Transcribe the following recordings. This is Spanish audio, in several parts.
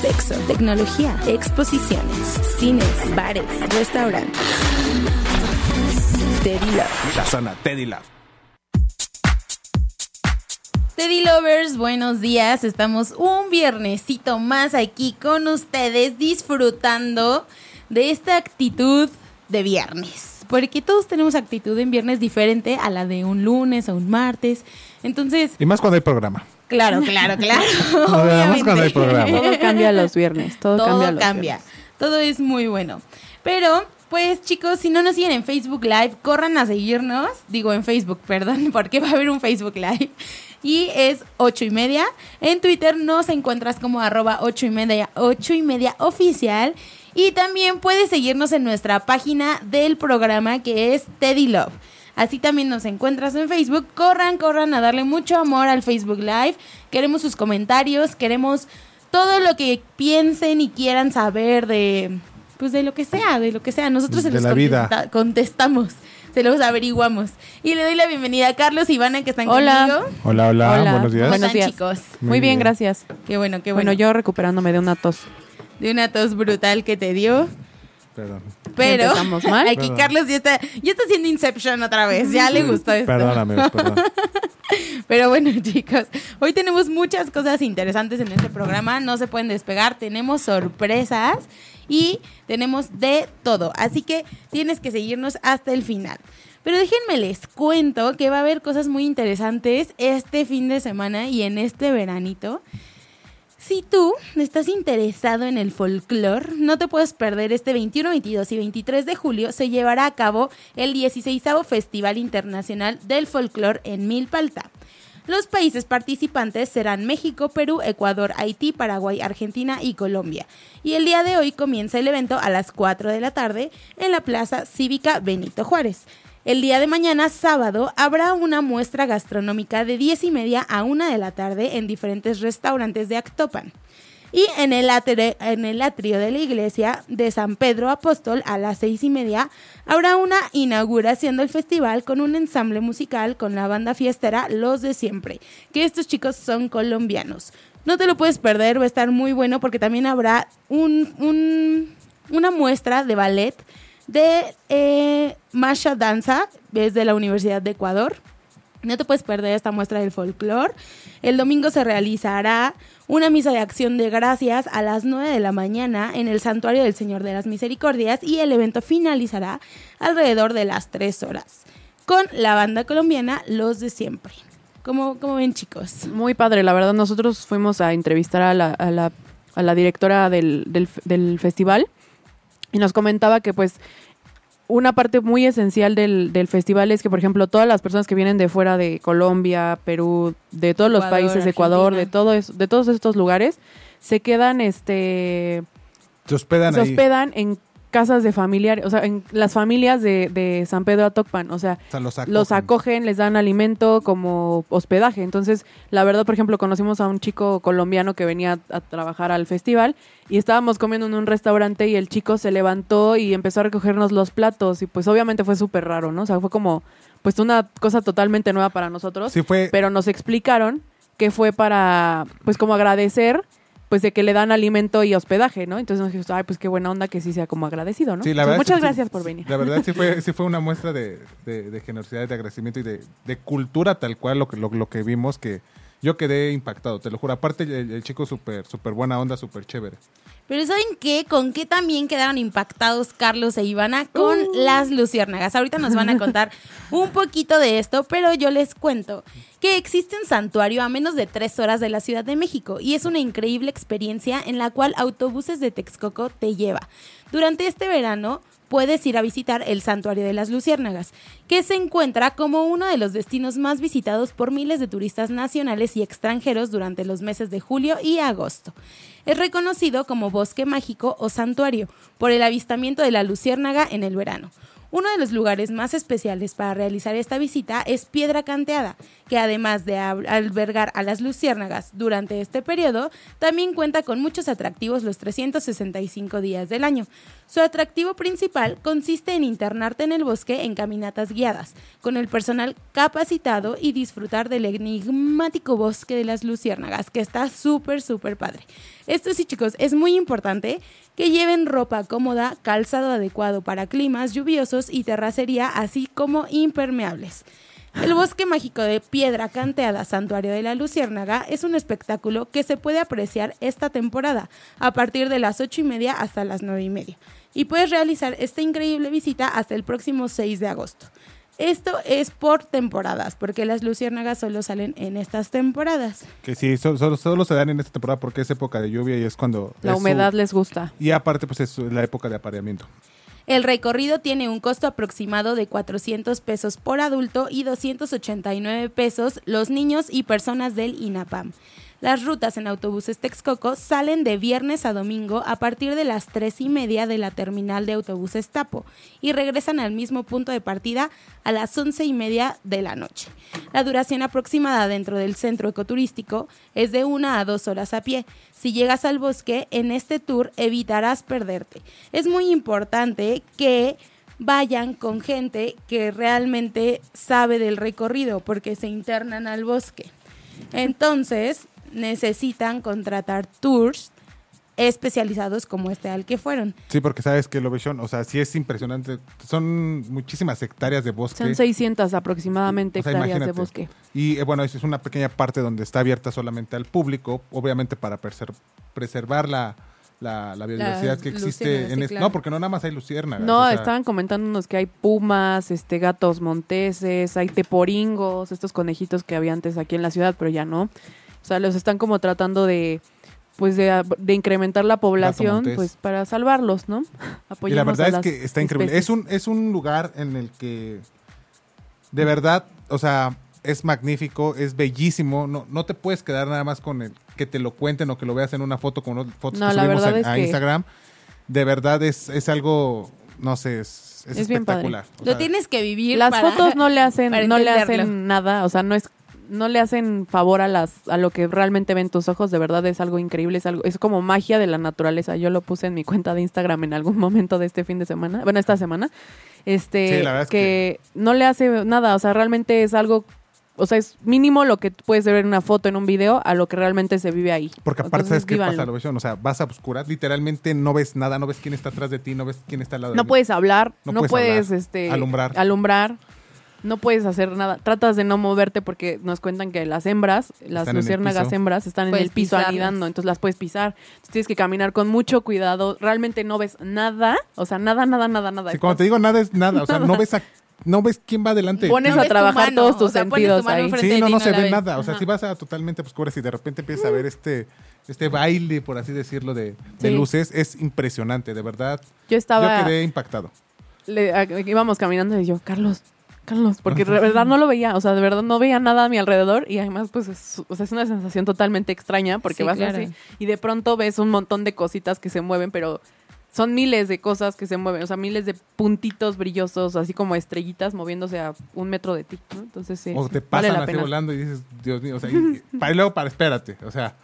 Sexo, tecnología, exposiciones, cines, bares, restaurantes. Teddy Love. La zona Teddy Love. Teddy Lovers, buenos días. Estamos un viernesito más aquí con ustedes disfrutando de esta actitud de viernes. Porque todos tenemos actitud en viernes diferente a la de un lunes o un martes. Entonces, Y más cuando hay programa. Claro, claro, claro. Además cuando hay obviamente. programa. Todo cambia los viernes. Todo, Todo cambia cambia. los viernes. Todo es muy bueno. Pero, pues chicos, si no nos siguen en Facebook Live, corran a seguirnos. Digo en Facebook, perdón, porque va a haber un Facebook Live. Y es ocho y media. En Twitter nos encuentras como arroba ocho y media, ocho y media oficial. Y también puedes seguirnos en nuestra página del programa que es Teddy Love. Así también nos encuentras en Facebook. Corran, corran a darle mucho amor al Facebook Live. Queremos sus comentarios, queremos todo lo que piensen y quieran saber de pues de lo que sea, de lo que sea. Nosotros se De los la vida. contesta- contestamos, se los averiguamos. Y le doy la bienvenida a Carlos y Ivana que están Hola. conmigo. Hola, hola, Hola. buenos días. ¿Cómo Buenos días. chicos? Muy, Muy bien, bien. gracias. Qué bueno, qué bueno. Bueno, yo recuperándome de una tos. de una tos brutal que te dio. Perdón. Pero mal. aquí Perdón. Carlos ya está, ya está haciendo Inception otra vez. Ya le gustó esto. Perdón, amigos, perdón. Pero bueno, chicos, hoy tenemos muchas cosas interesantes en este programa. No se pueden despegar. Tenemos sorpresas y tenemos de todo. Así que tienes que seguirnos hasta el final. Pero déjenme les cuento que va a haber cosas muy interesantes este fin de semana y en este veranito. Si tú estás interesado en el folclore, no te puedes perder este 21, 22 y 23 de julio. Se llevará a cabo el 16 Festival Internacional del Folclore en Milpalta. Los países participantes serán México, Perú, Ecuador, Haití, Paraguay, Argentina y Colombia. Y el día de hoy comienza el evento a las 4 de la tarde en la Plaza Cívica Benito Juárez. El día de mañana, sábado, habrá una muestra gastronómica de 10 y media a 1 de la tarde en diferentes restaurantes de Actopan. Y en el, atrio, de la iglesia de San Pedro Apóstol a las seis y media habrá una inauguración del festival con un ensamble musical con la banda fiestera Los de Siempre, que estos chicos son colombianos. No te lo puedes perder, va a estar muy bueno porque también habrá un, un- una muestra de ballet de eh, Masha Danza, es de la Universidad de Ecuador. No te puedes perder esta muestra del folclore. El domingo se realizará una misa de acción de gracias a las 9 de la mañana en el Santuario del Señor de las Misericordias y el evento finalizará alrededor de las 3 horas con la banda colombiana Los de Siempre. ¿Cómo, cómo ven chicos? Muy padre, la verdad. Nosotros fuimos a entrevistar a la, a la, directora del, del festival y nos comentaba que pues una parte muy esencial del, del festival es que, por ejemplo, todas las personas que vienen de fuera de Colombia, Perú, de todos los países, Ecuador, de todo eso, de todos estos lugares, se quedan este Se hospedan se ahí. hospedan en casas de familiares, o sea, en las familias de, de San Pedro Atocpan, o sea, O sea, los acogen. los acogen, les dan alimento como hospedaje. Entonces, la verdad, por ejemplo, conocimos a un chico colombiano que venía a trabajar al festival y estábamos comiendo en un restaurante y el chico se levantó y empezó a recogernos los platos y pues obviamente fue súper raro, ¿no? O sea, fue como pues una cosa totalmente nueva para nosotros, Sí fue... pero nos explicaron que fue para pues como agradecer pues de que le dan alimento y hospedaje, ¿no? Entonces nos dijimos, ay, pues qué buena onda que sí sea como agradecido, ¿no? Sí, la Entonces, verdad muchas sí, gracias por venir. La verdad sí fue, sí fue una muestra de, de- de generosidad, de agradecimiento y de, de cultura tal cual lo que, lo, lo que vimos que yo quedé impactado, te lo juro. Aparte el, el chico súper súper buena onda, súper chévere. Pero ¿saben qué? ¿Con qué también quedaron impactados Carlos e Ivana? Con las luciérnagas. Ahorita nos van a contar un poquito de esto, pero yo les cuento que existe un santuario a menos de tres horas de la Ciudad de México y es una increíble experiencia en la cual autobuses de Texcoco te lleva. Durante este verano puedes ir a visitar el Santuario de las Luciérnagas, que se encuentra como uno de los destinos más visitados por miles de turistas nacionales y extranjeros durante los meses de julio y agosto. Es reconocido como bosque mágico o santuario por el avistamiento de la luciérnaga en el verano. Uno de los lugares más especiales para realizar esta visita es Piedra Canteada, que además de al- albergar a las luciérnagas durante este periodo, también cuenta con muchos atractivos los 365 días del año. Su atractivo principal consiste en internarte en el bosque en caminatas guiadas, con el personal capacitado y disfrutar del enigmático bosque de las luciérnagas, que está súper, súper padre. Esto sí, chicos, es muy importante que lleven ropa cómoda, calzado adecuado para climas lluviosos y terracería, así como impermeables. El bosque mágico de Piedra Canteada Santuario de la Luciérnaga es un espectáculo que se puede apreciar esta temporada a partir de las ocho y media hasta las nueve y media. Y puedes realizar esta increíble visita hasta el próximo 6 de agosto. Esto es por temporadas, porque las luciérnagas solo salen en estas temporadas. Que sí, solo, solo, solo se dan en esta temporada porque es época de lluvia y es cuando... La es su- humedad les gusta. Y aparte, pues es la época de apareamiento. El recorrido tiene un costo aproximado de 400 pesos por adulto y 289 pesos los niños y personas del INAPAM. Las rutas en autobuses Texcoco salen de viernes a domingo a partir de las 3 y media de la terminal de autobuses Tapo y regresan al mismo punto de partida a las 11 y media de la noche. La duración aproximada dentro del centro ecoturístico es de una a dos horas a pie. Si llegas al bosque, en este tour evitarás perderte. Es muy importante que vayan con gente que realmente sabe del recorrido porque se internan al bosque. Entonces, necesitan contratar tours especializados como este al que fueron. Sí, porque sabes que el Ovation, o sea, sí es impresionante. Son muchísimas hectáreas de bosque. Son 600 aproximadamente O sea, hectáreas de bosque. Y eh, bueno, esa es una pequeña parte donde está abierta solamente al público, obviamente para preser- preservar la, la, la biodiversidad que existe en sí, este. claro. No, porque no nada más hay luciérnagas. No, o sea, estaban comentándonos que hay pumas, este gatos monteses, hay teporingos, estos conejitos que había antes aquí en la ciudad, pero ya no. O sea, los están como tratando de pues de, de incrementar la población pues para salvarlos, ¿no? Y la Apoyemos verdad a es que está increíble. Es un, es un lugar en el que de verdad, o sea, es magnífico, es bellísimo. No, no te puedes quedar nada más con el que te lo cuenten o que lo veas en una foto con fotos No, que subimos a, es a que- Instagram. De verdad es, es algo, no sé, es, es Es bien padre. espectacular. Lo sea, tienes que vivir. Las para- fotos no le hacen no le hacen nada, o sea, no es no le hacen favor a las a lo que realmente ven tus ojos, de verdad es algo increíble, es algo es como magia de la naturaleza. Yo lo puse en mi cuenta de Instagram en algún momento de este fin de semana, bueno, esta semana. Este Sí, la verdad es que, no le hace nada, o sea, realmente es algo o sea, es mínimo lo que puedes ver en una foto, en un video, a lo que realmente se vive ahí. Porque aparte, ¿sabes qué pasa? O sea, vas a oscuras, literalmente no ves nada, no ves quién está atrás de ti, no ves quién está al lado de No ti. puedes hablar, No no, puedes puedes, hablar, este, alumbrar. alumbrar, no puedes hacer nada. Tratas de no moverte porque nos cuentan que las hembras, las Están luciérnagas hembras, están en el piso pisarlas. anidando, entonces las puedes pisar. Entonces tienes que caminar con mucho cuidado. Realmente no ves nada, o sea, nada, nada, nada, nada. Sí, cuando te digo nada es nada, o sea, no ves a, no ves quién va adelante. Pones No a tu trabajar mano, todos tus o sea, pones tu sentidos ahí. Sí, no, no se ve nada. O sea, Ajá. si vas a totalmente oscuras y de repente empiezas a ver este, este baile, por así decirlo, de, de Sí. luces, es impresionante, de verdad. Yo estaba, Yo quedé impactado. le- a- íbamos caminando y yo, Carlos, Carlos, porque de verdad no lo veía, o sea, de verdad no veía nada a mi alrededor y además pues es, o sea, es una sensación totalmente extraña porque Sí, vas claro. así y de pronto ves un montón de cositas que se mueven, pero son miles de cosas que se mueven, o sea, miles de puntitos brillosos, así como estrellitas moviéndose a un metro de ti, ¿no? Entonces sí, O te vale pasan la así pena. volando y dices, Dios mío, o sea, y, y- para, y luego para, espérate, o sea,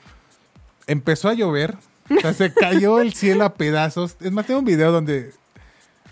empezó a llover, o sea, se cayó el cielo a pedazos. Es más, tengo un video donde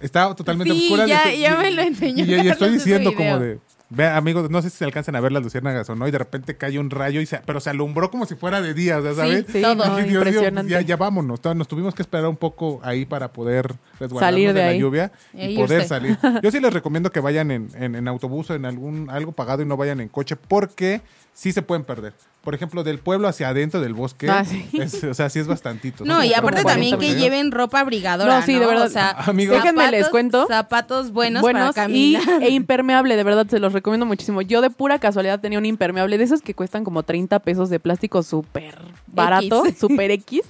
estaba totalmente Sí, oscura. ya- estoy- ya me lo enseñó Y, y estoy diciendo como de, ve, amigos, no sé si se alcanzan a ver las luciérnagas o no, y de repente cae un rayo, y se, pero se alumbró como si fuera de día, o sea, ¿sabes? Sí, Todo. no, Dije, Dios mío, impresionante. ya, ya vámonos. Nos tuvimos que esperar un poco ahí para poder Salir de de, la lluvia y poder salir. Yo sí les recomiendo que vayan en, en, en autobús o en algún algo pagado y no vayan en coche porque sí se pueden perder. Por ejemplo, del pueblo hacia adentro del bosque, Ah, sí. es- o sea, sí es bastantito. No, y aparte 40 también que minutos. lleven ropa abrigadora, No, sí, de verdad. O sea, Amigos. Déjenme les cuento. Zapatos buenos, buenos para y, caminar. e impermeable, de verdad, se los recomiendo muchísimo. Yo de pura casualidad tenía un impermeable de esos que cuestan como 30 pesos de plástico súper barato, X. súper X.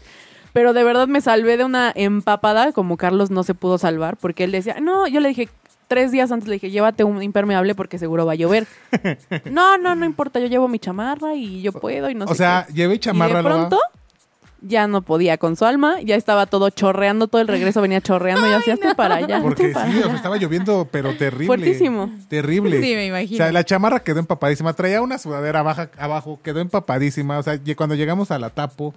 Pero de verdad me salvé de una empapada, como Carlos no se pudo salvar, porque él decía, no, yo le dije, tres días antes le dije, llévate un impermeable porque seguro va a llover. no, no, no importa, yo llevo mi chamarra y yo puedo y no o sé sea, qué. llevé Y chamarra. de Loba. pronto, ya no podía con su alma, ya estaba todo chorreando, todo el regreso venía chorreando, y así hazte para allá. Porque para sí, o sea, allá". estaba lloviendo, pero terrible. Fuertísimo. Terrible. Sí, me imagino. O sea, la chamarra quedó empapadísima. Traía una sudadera baja, abajo, quedó empapadísima. O sea, y cuando llegamos a la tapo,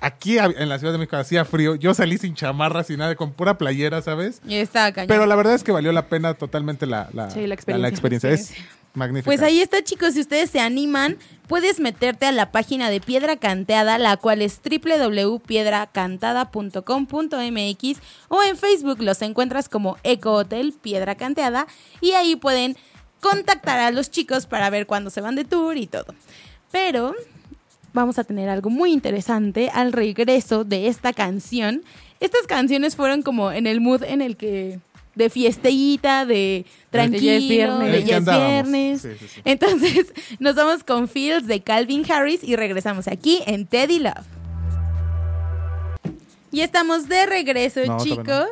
aquí en la Ciudad de México hacía frío. Yo salí sin chamarra, sin nada, con pura playera, ¿sabes? Y está cañón. Pero la verdad es que valió la pena totalmente la, la, Sí, la experiencia. la experiencia. Sí. Es magnífica. Pues ahí está, chicos. Si ustedes se animan, puedes meterte a la página de Piedra Canteada, la cual es www.piedracantada.com.mx o en Facebook los encuentras como Eco Hotel Piedra Canteada y ahí pueden contactar a los chicos para ver cuándo se van de tour y todo. Pero vamos a tener algo muy interesante al regreso de esta canción. Estas canciones fueron como en el mood en el que de fiestita, de tranquilo, ya es viernes. de ya es viernes. Sí, sí, sí. Entonces, nos vamos con Fields de Calvin Harris y regresamos aquí en Teddy Love. Y estamos de regreso, No, chicos.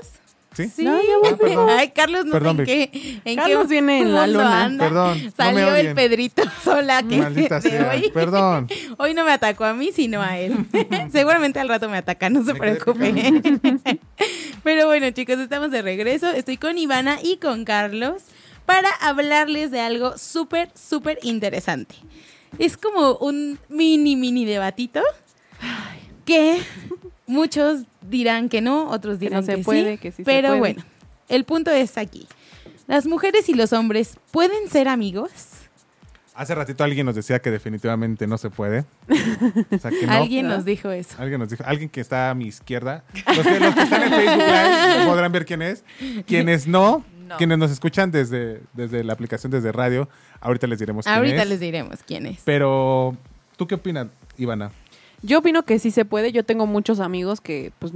¿Sí? Sí. No, ya Ah. Ay, Carlos, no Perdón, sé en qué, en Carlos qué viene en la luna. anda. Perdón, no me Salió el. Pedrito sola que Maldita de sea. hoy. Perdón. Hoy no me atacó a mí, sino a él. Seguramente al rato me ataca, no se Me preocupe. Pero bueno, chicos, estamos de regreso. Estoy con Ivana y con Carlos para hablarles de algo súper, súper interesante. Es como un mini, mini debatito que muchos dirán que no, otros Que dirán no se que puede, sí. que sí se pero puede. bueno, el punto es aquí. ¿Las mujeres y los hombres pueden ser amigos? Hace ratito alguien nos decía que definitivamente no se puede. O sea, que no. Alguien nos dijo eso. Alguien nos dijo, alguien que está a mi izquierda. Los que, los que están en Facebook Live podrán ver quién es. Quienes no, No. quienes nos escuchan desde, desde la aplicación, desde radio, ahorita les diremos quién Ahorita es. les diremos quién es. Pero, ¿tú qué opinas, Ivana? Yo opino que sí se puede. Yo tengo muchos amigos que, pues,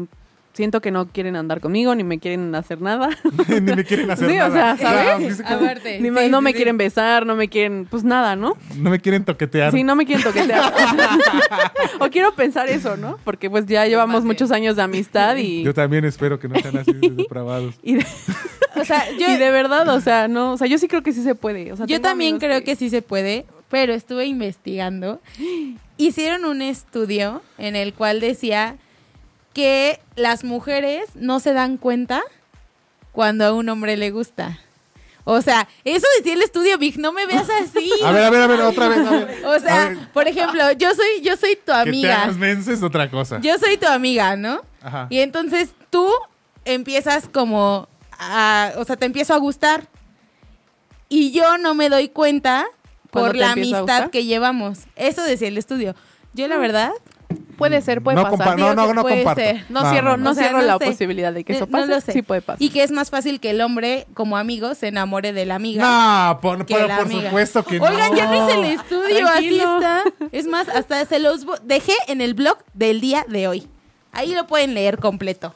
siento que no quieren andar conmigo ni me quieren hacer nada. Ni me quieren hacer Sí, o nada. sea, ¿sabes? Aparte, Ni me- sí, no sí, me sí. quieren besar, no me quieren, pues nada, ¿no? no me quieren toquetear. Sí, no me quieren toquetear. o quiero pensar eso, ¿no? Porque pues ya llevamos muchos años de amistad y... Yo también espero que no sean así de depravados. Y de, O sea, yo, y de verdad, o sea, no, o sea, yo sí creo que sí se puede. O sea, yo también creo que... sí se puede, pero estuve investigando. Hicieron un estudio en el cual decía que las mujeres no se dan cuenta cuando a un hombre le gusta. O sea, eso decía el estudio, Vic, no me veas así. A ver, a ver, a ver, otra vez. a ver. O sea, por ejemplo, yo soy, yo soy tu que te amiga. hagas es otra cosa. Yo soy tu amiga, ¿no? Ajá. Y entonces tú empiezas como a, o sea, te empiezo a gustar. Y yo no me doy cuenta ¿Cuándo por la amistad que llevamos. Eso decía el estudio. Yo la verdad, Puede ser, puede No pasar. no, no, que no puede comparto. ser. No, No, cierro, no. O sea, cierro no la sé. posibilidad de que eso Eh, no pase. lo sé. Sí puede pasar. Y que es más fácil que el hombre, como amigo, se enamore de la amiga. No, por, que por, la por amiga. supuesto que no. Oigan, ya no hice el estudio, así Tranquilo. está. Es más, hasta se los dejé en el blog del día de hoy. Ahí lo pueden leer completo.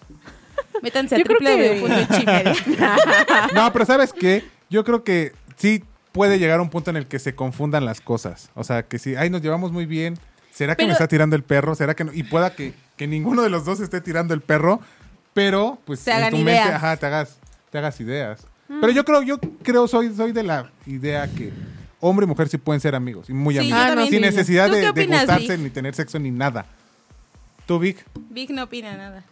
Métanse a creo que- www.chimedia. No, pero ¿sabes qué? Yo creo que sí puede llegar a un punto en el que se confundan las cosas. O sea, que si, ay, nos llevamos muy bien. ¿Será que Pero- me está tirando el perro? ¿Será que no? Y pueda que, que ninguno de los dos esté tirando el perro, pero pues Se en hagan tu mente, ajá, te hagas, te hagas ideas. Pero yo creo, yo creo, soy, soy de la idea que hombre y mujer sí pueden ser amigos y muy Sí, amigos. también. sin necesidad ¿Tú qué de, opinas, gustarse Vic? ni tener sexo ni nada. ¿Tú, Vic? Vic no opina nada.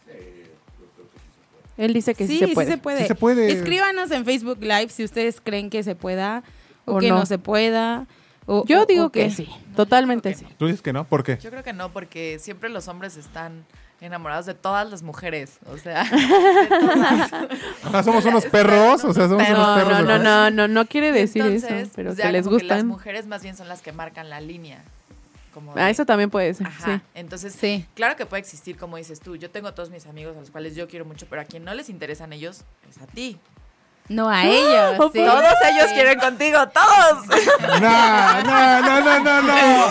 Él dice que sí, sí, se sí puede. se puede. Sí se puede. Escríbanos en Facebook Live si ustedes creen que se pueda o, O que no. no. se pueda. o- Yo o- digo o que sí, totalmente sí. ¿Tú dices que no? ¿Por qué? Yo creo que no, porque siempre los hombres están enamorados de todas las mujeres. O sea. O somos unos perros, o sea, somos Pero- unos No, perros. no, no, no, no, no quiere decir Entonces, eso, pero que les como Las gustan. mujeres más bien son las que marcan la línea. Como Ah, de- eso también puede ser, Ajá. sí. Entonces, Sí. claro que puede existir, como dices tú. Yo tengo todos mis amigos a los cuales yo quiero mucho, pero a quien no les interesan ellos es a ti. No a ellos. Todos ellos Sí. quieren contigo, todos. No, no, no, no, no, no.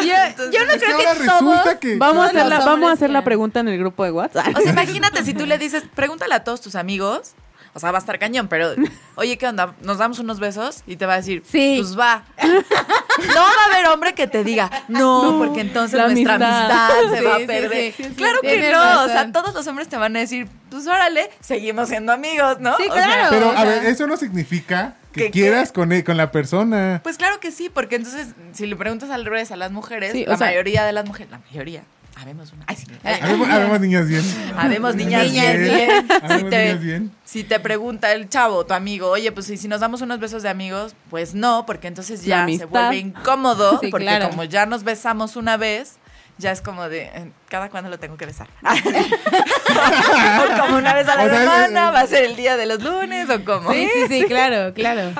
Yo, yo no Es que creo que, todos. que... Vamos a hacer la, vamos a hacer la pregunta en el grupo de WhatsApp. O sea, imagínate si tú le dices, pregúntale a todos tus amigos. O sea, va a estar cañón, pero oye, ¿qué onda? ¿Nos damos unos besos? Y te va a decir, Sí. pues va. No va a haber hombre que te diga, no, porque entonces La nuestra amistad. amistad, se Sí, va a perder. sí, sí, sí. claro que no. O sea, todos los hombres te van a decir, pues órale, seguimos siendo amigos, ¿no? Sí, O sea, claro. Pero, o a ver, eso no significa que ¿Que quieras con, e- con la persona. Pues claro que sí, porque entonces, si le preguntas al revés a las mujeres, Sí, o la sea- mayoría de las mujeres, la mayoría, habemos una. Ay, sí. Habemos, habemos niñas bien. Habemos niñas Niñas bien. bien. Si te, niñas bien. si te pregunta el chavo, tu amigo, oye, pues si, si nos damos unos besos de amigos, pues no, porque entonces ya se vuelve incómodo, Sí, porque claro. como ya nos besamos una vez, ya es como de, eh, cada cuándo lo tengo que besar. o como una vez a la O semana, eh, va a ser el día de los lunes, o como. Sí, sí, sí, claro, claro.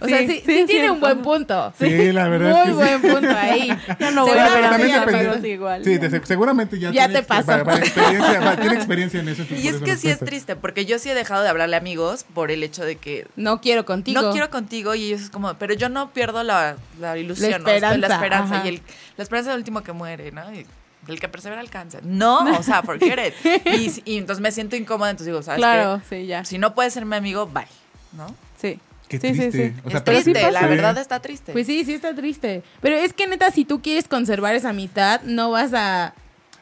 O sea, Sí, sí, sí, sí, es tiene un buen punto. Sí, la verdad Muy es que sí. buen punto ahí. Ya no voy a ver Pero a depende- amigos igual. Sí, seguramente ya, Ya tiene te pasó. va- va experiencia, tiene experiencia en eso. Y es eso que sí es triste, porque yo sí he dejado de hablarle a amigos por el hecho de que No quiero contigo. no quiero contigo y ellos es como, pero yo no pierdo la, la ilusión, La ¿no? Estoy- la esperanza, esperanza y el, la esperanza es el último que muere, ¿no? Y el que persevera alcanza. No, o sea, forget it. Y, y entonces me siento incómoda, entonces digo, ¿sabes Claro, qué? sí, ya. Si no puedes ser mi amigo, bye, ¿no? Sí. Qué sí, triste. sí. O sea, es pero sí triste, la verdad está triste. Pues sí, sí está triste. Pero es que neta, si tú quieres conservar esa amistad, no vas a.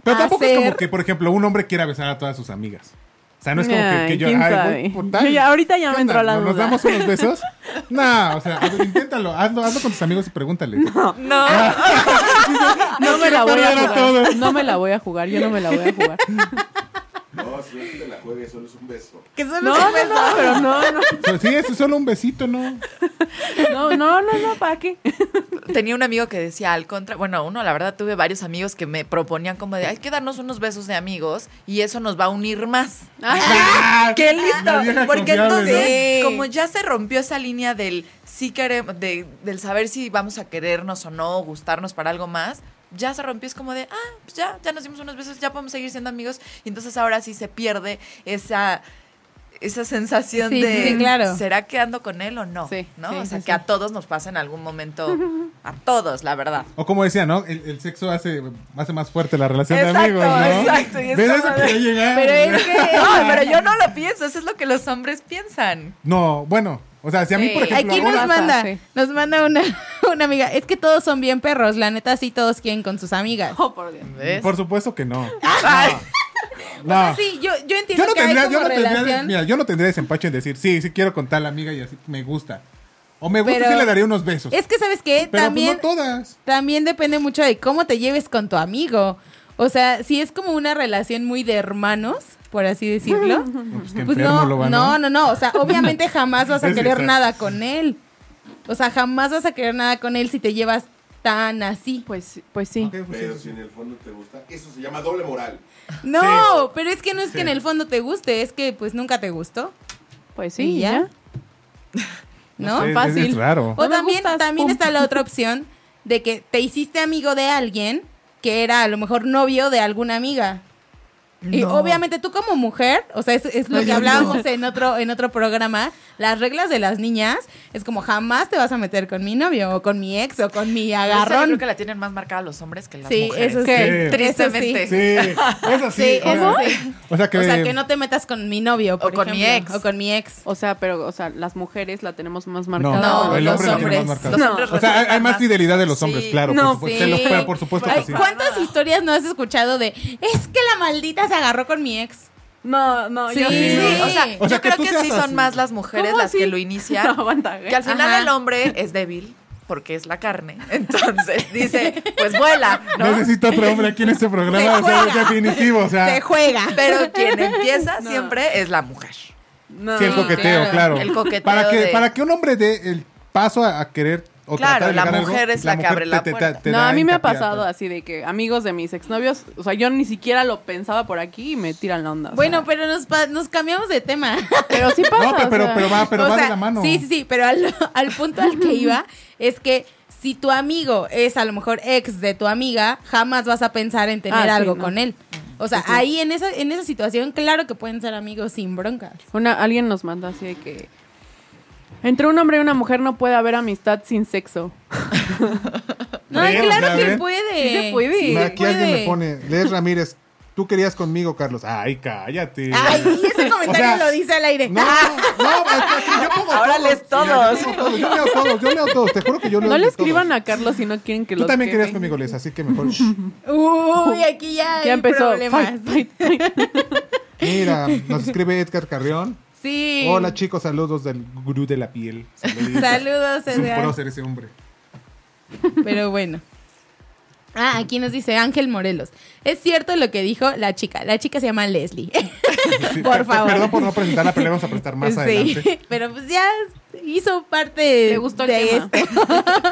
Pero tampoco es como que, por ejemplo, un hombre quiera besar a todas sus amigas. O sea, no es como que, Ay, que yo. ay, voy por ahorita ya ¿Qué me entró la ¿Nos duda. damos unos besos? No, o sea, inténtalo. Hazlo, hazlo con tus amigos y pregúntale. no, No me la voy a jugar. No me la voy a jugar, yo no me la voy a jugar. Te la juegues, solo es un beso. Que solo No, se no, besa. no, pero no, no. So, Sí, eso es solo un besito, ¿no? No, no, no, no, ¿para qué? tenía un amigo que decía al contra, bueno, uno, la verdad, tuve varios amigos que me proponían como de, hay que darnos unos besos de amigos y eso nos va a unir más. ¡Ah! ¡Qué listo! Porque entonces, ¿no? como ya se rompió esa línea del sí queremos, de, del saber si vamos a querernos o no, o gustarnos para algo más, ya se rompió, es como de, ah, pues ya, ya nos dimos unos besos, ya podemos seguir siendo amigos. Y entonces ahora sí se pierde esa, esa sensación Sí, de, sí, claro. ¿será que ando con él o no? Sí, ¿No? sí, o sea, sí, que sí. a todos nos pasa en algún momento, a todos, la verdad. O como decía, ¿no? El, el sexo hace, hace más fuerte la relación Exacto, de amigos, ¿no? exacto, y es de- llegar. Pero es que. No, pero yo no lo pienso, eso es lo que los hombres piensan. No, bueno, o sea, si a mí, Sí. por ejemplo... Aquí nos pasa, manda, sí. nos manda una, una amiga. Es que todos son bien perros, la neta sí todos quieren con sus amigas. Oh, por Dios. ¿Ves? Por supuesto que no. No. Sí, yo, yo entiendo Yo no, que hay tendría, como yo, no tendría, mira, yo no tendría desempacho en decir, sí, sí quiero con tal amiga y así me gusta. O me gusta Pero- sí le daría unos besos. Es que, ¿sabes qué? pero También, pues no todas. también depende mucho de cómo te lleves con tu amigo. O sea, si es como una relación muy de hermanos, por así decirlo. No, pues que Pues no, lo no, no, no. O sea, obviamente jamás vas a querer nada con él. O sea, jamás vas a querer nada con él si te llevas tan así. Pues, pues sí. Pues Pero sí. si en el fondo te gusta, eso se llama doble moral. No, pero es que no es que en el fondo te guste, es que pues nunca te gustó, Pues ¿Y sí, ya? ya. ¿no? Fácil. Es raro. O No también, gustas, también está la otra opción de que te hiciste amigo de alguien que era a lo mejor novio de alguna amiga. Y No. obviamente tú como mujer, o sea, es, es lo que yo hablábamos no. en otro en otro programa, las reglas de las niñas es como jamás te vas a meter con mi novio o con mi ex o con mi yo agarrón. creo que la tienen más marcada los hombres que las Sí, mujeres. eso sí. Sí. Tristemente. Sí, eso sí. Sí, o, eso sea, sí. o sea que... O sea, que no te metas con mi novio, por O con mi ejemplo, ex. O con mi ex. O sea, pero, o sea, las mujeres la tenemos más marcada. No, el los hombre hombres. más marcada. Los No. hombres O sea, hay, más fidelidad de los Sí. hombres, claro. No, por, supuesto, sí. te lo- pero por supuesto Ay, que sí. ¿Cuántas historias no has escuchado de es que la maldita se agarró con mi ex? No, no, Sí, yo Sí, Sí. o sea, O sea, yo que creo que sí son así. más las mujeres ¿Cómo las que lo inician. No, aguanta, Que al final Ajá. el hombre es débil porque es la carne. Entonces dice, pues vuela, ¿no? Necesito otro hombre aquí en este programa. Se O sea, juega. es definitivo. O sea, Se juega. Pero quien empieza No. siempre es la mujer. No. sí, el coqueteo, claro. claro. El coqueteo Para que, de- para que un hombre dé el paso a, a querer o Claro, de la algo, mujer es la que abre la puerta. No, a mí me ha pasado a- así de que amigos de mis exnovios, o sea, yo ni siquiera lo pensaba por aquí y me tiran la onda. o Bueno, sea. pero nos, pa- nos cambiamos de tema. pero sí pasa. No, pero, pero, pero va, pero va de sea, la mano. Sí, sí, sí, pero al, al punto al que iba es que si tu amigo es a lo mejor ex de tu amiga, jamás vas a pensar en tener Ah, sí, algo no. con él. O sea, ahí en esa, en esa situación, claro que pueden ser amigos sin broncas. Una, alguien nos manda así de que entre un hombre y una mujer no puede haber amistad sin sexo. No, claro que ver. Sí puede. se puede. Sí se Aquí alguien me pone, Les Ramírez, tú querías conmigo, Carlos. Ay, cállate. Ay, ese comentario O sea, lo dice al aire. No, no, es que yo pongo Ahora todos. lees todos. Yo, todos. yo leo todos, yo leo todos. Te juro que yo leo No le todos. escriban a Carlos si no quieren que Tú los también querías conmigo, Les, así que mejor. Uy, aquí ya, Ya hay empezó. problemas. Fight, fight, fight. Mira, nos escribe Edgar Carrión. Sí. Hola chicos, saludos del gurú de la piel. Saluditos. Saludos, Es un prócer ese hombre. Pero bueno. Ah, aquí nos dice Ángel Morelos. Es cierto lo que dijo la chica. La chica se llama Leslie. Sí, Por favor. Perdón por no presentarla, pero le vamos a presentar más sí, adelante. pero pues ya hizo parte Te gustó el de tema.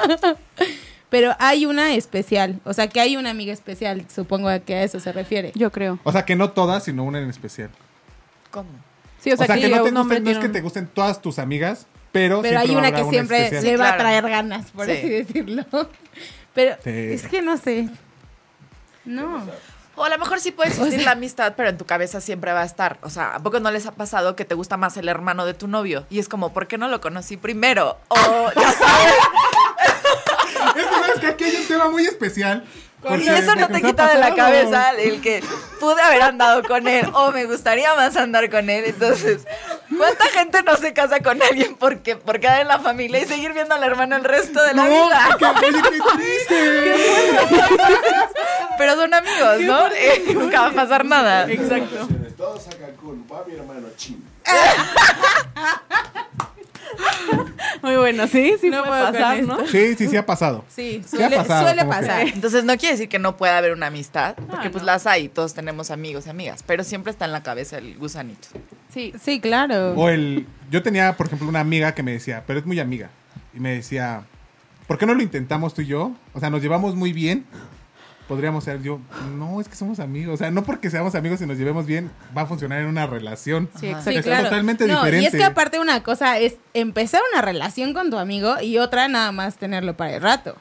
esto. pero hay una especial, o sea que hay una amiga especial, supongo que a eso se refiere. Yo creo. O sea, que no todas, sino una en especial. ¿Cómo? Sí, o O sea, que, que no, te gusten, no es que te gusten todas tus amigas, pero, Pero hay una que siempre especial. le va a traer ganas, por Sí. así decirlo. Pero Sí. es que no sé. No. O a lo mejor sí puede existir la amistad, pero en tu cabeza siempre va a estar. O sea, ¿a poco no les ha pasado que te gusta más el hermano de tu novio? Y es como, ¿por qué no lo conocí primero? O, ya sabes, Es que sabes que aquí hay un tema muy especial. Y eso no te quita de la cabeza el que pude haber andado con él o me gustaría más andar con él. Entonces, ¿cuánta gente no se casa con alguien porque, por quedar en la familia y seguir viendo al hermano el resto de la No, vida? porque, oye, qué triste. Pero son amigos, ¿no? Eh, nunca va a pasar nada. Exacto. Todos a Cancún, va mi hermano chino. Muy bueno, sí, sí No puede pasar. ¿no? Sí, sí, sí ha pasado. Sí, Sí ha suele, pasado, suele que- pasar. Entonces no quiere decir que no pueda haber una amistad, porque Ah, pues no. las hay, todos tenemos amigos y amigas, pero siempre está en la cabeza el gusanito. Sí. Sí, claro. O el. Yo tenía, por ejemplo, una amiga que me decía, pero es muy amiga. Y me decía, ¿por qué no lo intentamos tú y yo? O sea, nos llevamos muy bien. Podríamos ser yo. No, es que somos amigos. O sea, no porque seamos amigos y nos llevemos bien, va a funcionar en una relación. Sí, exacto. Sí, es claro. totalmente No, diferente. Y es que aparte una cosa es empezar una relación con tu amigo y otra nada más tenerlo para el rato.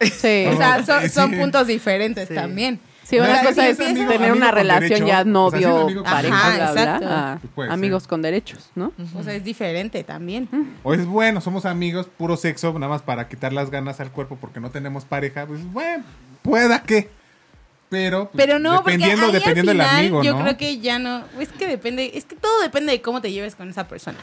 Sí. O sea, son, sí. son puntos diferentes Sí. también. Sí, O una sea, cosa es es amigo- tener amigo una relación derecho. ya O sea, novio, con pareja, Ajá, bla, exacto. a Puede amigos ser. con derechos, ¿no? O sea, es diferente también. O es bueno, somos amigos, puro sexo, nada más para quitar las ganas al cuerpo porque no tenemos pareja. Pues bueno, pueda que. Pero, pues, Pero no, dependiendo, porque dependiendo al final, del amigo, yo ¿no? creo que ya no, es que depende, es que todo depende de cómo te lleves con esa persona.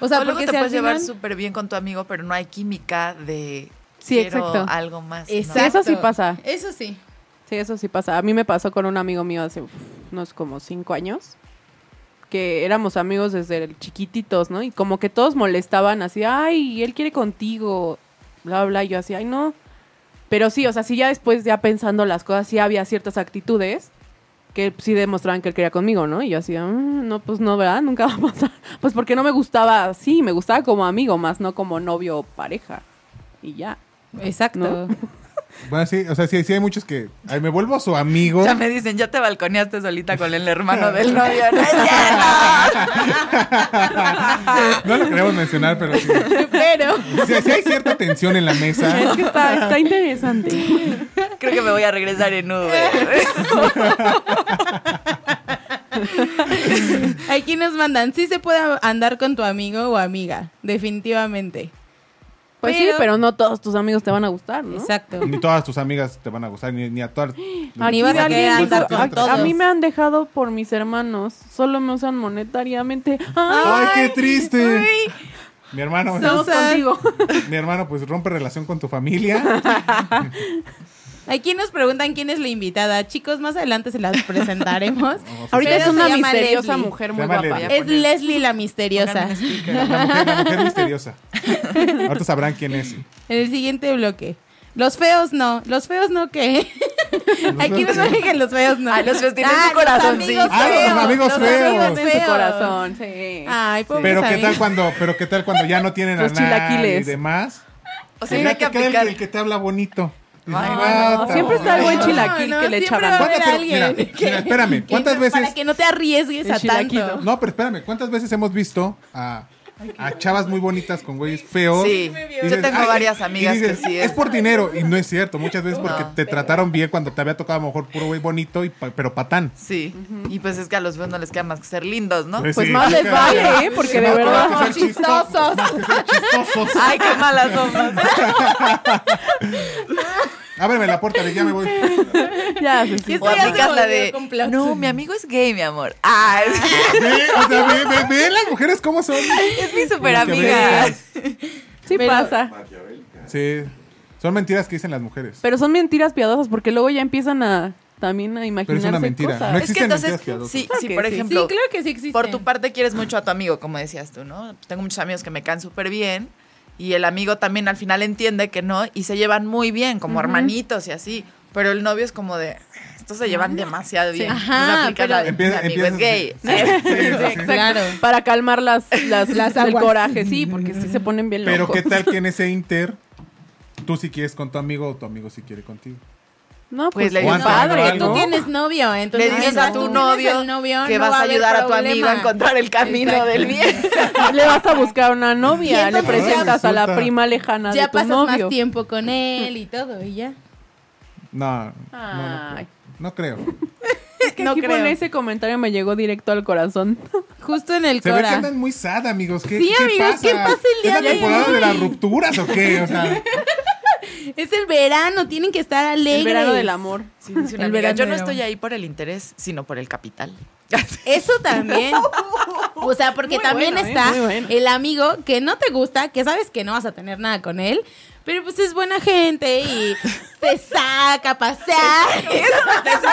O sea, O luego porque te si al puedes llevar súper bien con tu amigo, pero no hay química de Sí, quiero exacto. algo más. ¿no? Exacto. eso sí pasa. Eso sí. Sí, eso sí pasa. A mí me pasó con un amigo mío hace uf, unos como cinco años, que éramos amigos desde el chiquititos, ¿no? Y como que todos molestaban así, ay, él quiere contigo, bla, bla, y yo así, ay, no. Pero sí, o sea, sí ya después, ya pensando las cosas, sí había ciertas actitudes que sí demostraban que él quería conmigo, ¿no? Y yo así, "Mm, no, pues no, ¿verdad? Nunca va a pasar. Pues porque no me gustaba, sí, me gustaba como amigo, más no como novio o pareja. Y ya. Exacto. ¿No? Bueno, sí, o sea, sí, sí hay muchos que. Ay, me vuelvo su amigo. Ya me dicen, ya te balconeaste solita con el hermano del novio. ¡No es cierto! No lo queremos mencionar, pero sí. Pero Sí, sí hay cierta tensión en la mesa. Es que está, está interesante. Creo que me voy a regresar en Uber. aquí nos mandan, sí se puede andar con tu amigo o amiga, definitivamente. Pues sí, pero no todos tus amigos te van a gustar, ¿no? Exacto. Ni todas tus amigas te van a gustar, ni, ni a todas. Ni vas a querer andar con todos. a mí me han dejado por mis hermanos, solo me usan monetariamente. ¡Ay! ¡Ay, qué triste! Mi hermano, Estamos Susan. contigo. mi hermano, pues rompe relación con tu familia. Aquí nos preguntan quién es la invitada. Chicos, más adelante se las presentaremos. Ahorita es una misteriosa Leslie. mujer muy guapa. Leslie. Es Leslie la misteriosa. Mujer, la mujer misteriosa. Ahorita sabrán quién es. En el siguiente bloque. Los feos no. Los feos no, ¿qué? Aquí nos dicen los feos no. Ay, los feos tienen Ah, su corazón, los sí. amigos Ah, los feos, amigos feos. amigos En su corazón, sí. Ay, pobres Pero qué tal cuando, pero qué tal cuando ya no tienen a Los nadie y chilaquiles. demás. O sea, hay que te queda el, aplicar. el que te habla bonito. Ay, "Ah, no, siempre está el buen bueno". chilaquil que le echa siempre ganas. va a haber ¿Cuántas- pero alguien mira, que- mira, espérame, que ¿cuántas veces- Para que no te arriesgues a tanto. No, pero espérame, ¿cuántas veces hemos visto a, a chavas muy bonitas con güeyes feos? Sí, Y yo dices, tengo varias y amigas dices, que sí Es por dinero, y no es cierto, muchas veces porque No. te trataron bien cuando te había tocado a lo mejor puro güey bonito, y pa- pero patán. Sí, y pues es que a los feos no les queda más que ser lindos, ¿no? Pues Pues sí, más les sí. vale, ¿eh? Porque de verdad. ser chistosos. Chistosos. Ay, qué malas somos. Ábreme la puerta, de ya me voy. Ya, sí, sí. O aplicas la de, no, mi amigo es gay, mi amor. Ah, es, Ve, o sea, ve, ve, ve las mujeres cómo son. es mi super amiga. Sí Pero- pasa. Sí. Son mentiras que dicen las mujeres. Pero son mentiras piadosas porque luego ya empiezan a también a imaginarse una mentira. cosas. No Es que Existen entonces, mentiras piadosas. sí, Claro sí, por sí. Sí, ejemplo, claro que sí existe. por tu parte quieres mucho a tu amigo, como decías tú, ¿no? Tengo muchos amigos que me caen súper bien y el amigo también al final entiende que no y se llevan muy bien, como hermanitos y así. Pero el novio es como de, estos se llevan demasiado bien. Ajá, Entonces aplica pero- la de, Empieza- mi amigo empiezas- es gay. Sí, sí, sí, sí. Claro. Para calmar las, las, Las el coraje, sí, porque sí se ponen bien Pero locos. qué tal que en ese inter tú sí quieres con tu amigo o tu amigo sí quiere contigo. No, Pues pues, le dices, padre, "Aguanta, ¿no? Tú tienes novio, entonces Le dices a tu novio, que no vas va a ayudar a tu amigo a encontrar el camino Exacto. del bien. Le vas a buscar una novia, le ya presentas a la prima lejana Ya de tu pasas novio. más tiempo con él y todo, y ya. No, no, creo. no creo. Es que No aquí creo. con ese comentario me llegó directo al corazón. Justo en el Se ve que cora. andan muy sad, amigos. ¿Qué, Sí, qué amigos, pasa? ¿qué pasa el día ¿Es la de temporada hoy? de las rupturas o qué? O sea, Es el verano, tienen que estar alegres. El verano del amor. Sí, dice una El amiga, yo no estoy ahí por el interés, sino por el capital. Eso también. O sea, porque Muy también bueno, ¿eh? está bueno. el amigo que no te gusta, que sabes que no vas a tener nada con él, pero pues es buena gente y te saca a pasear.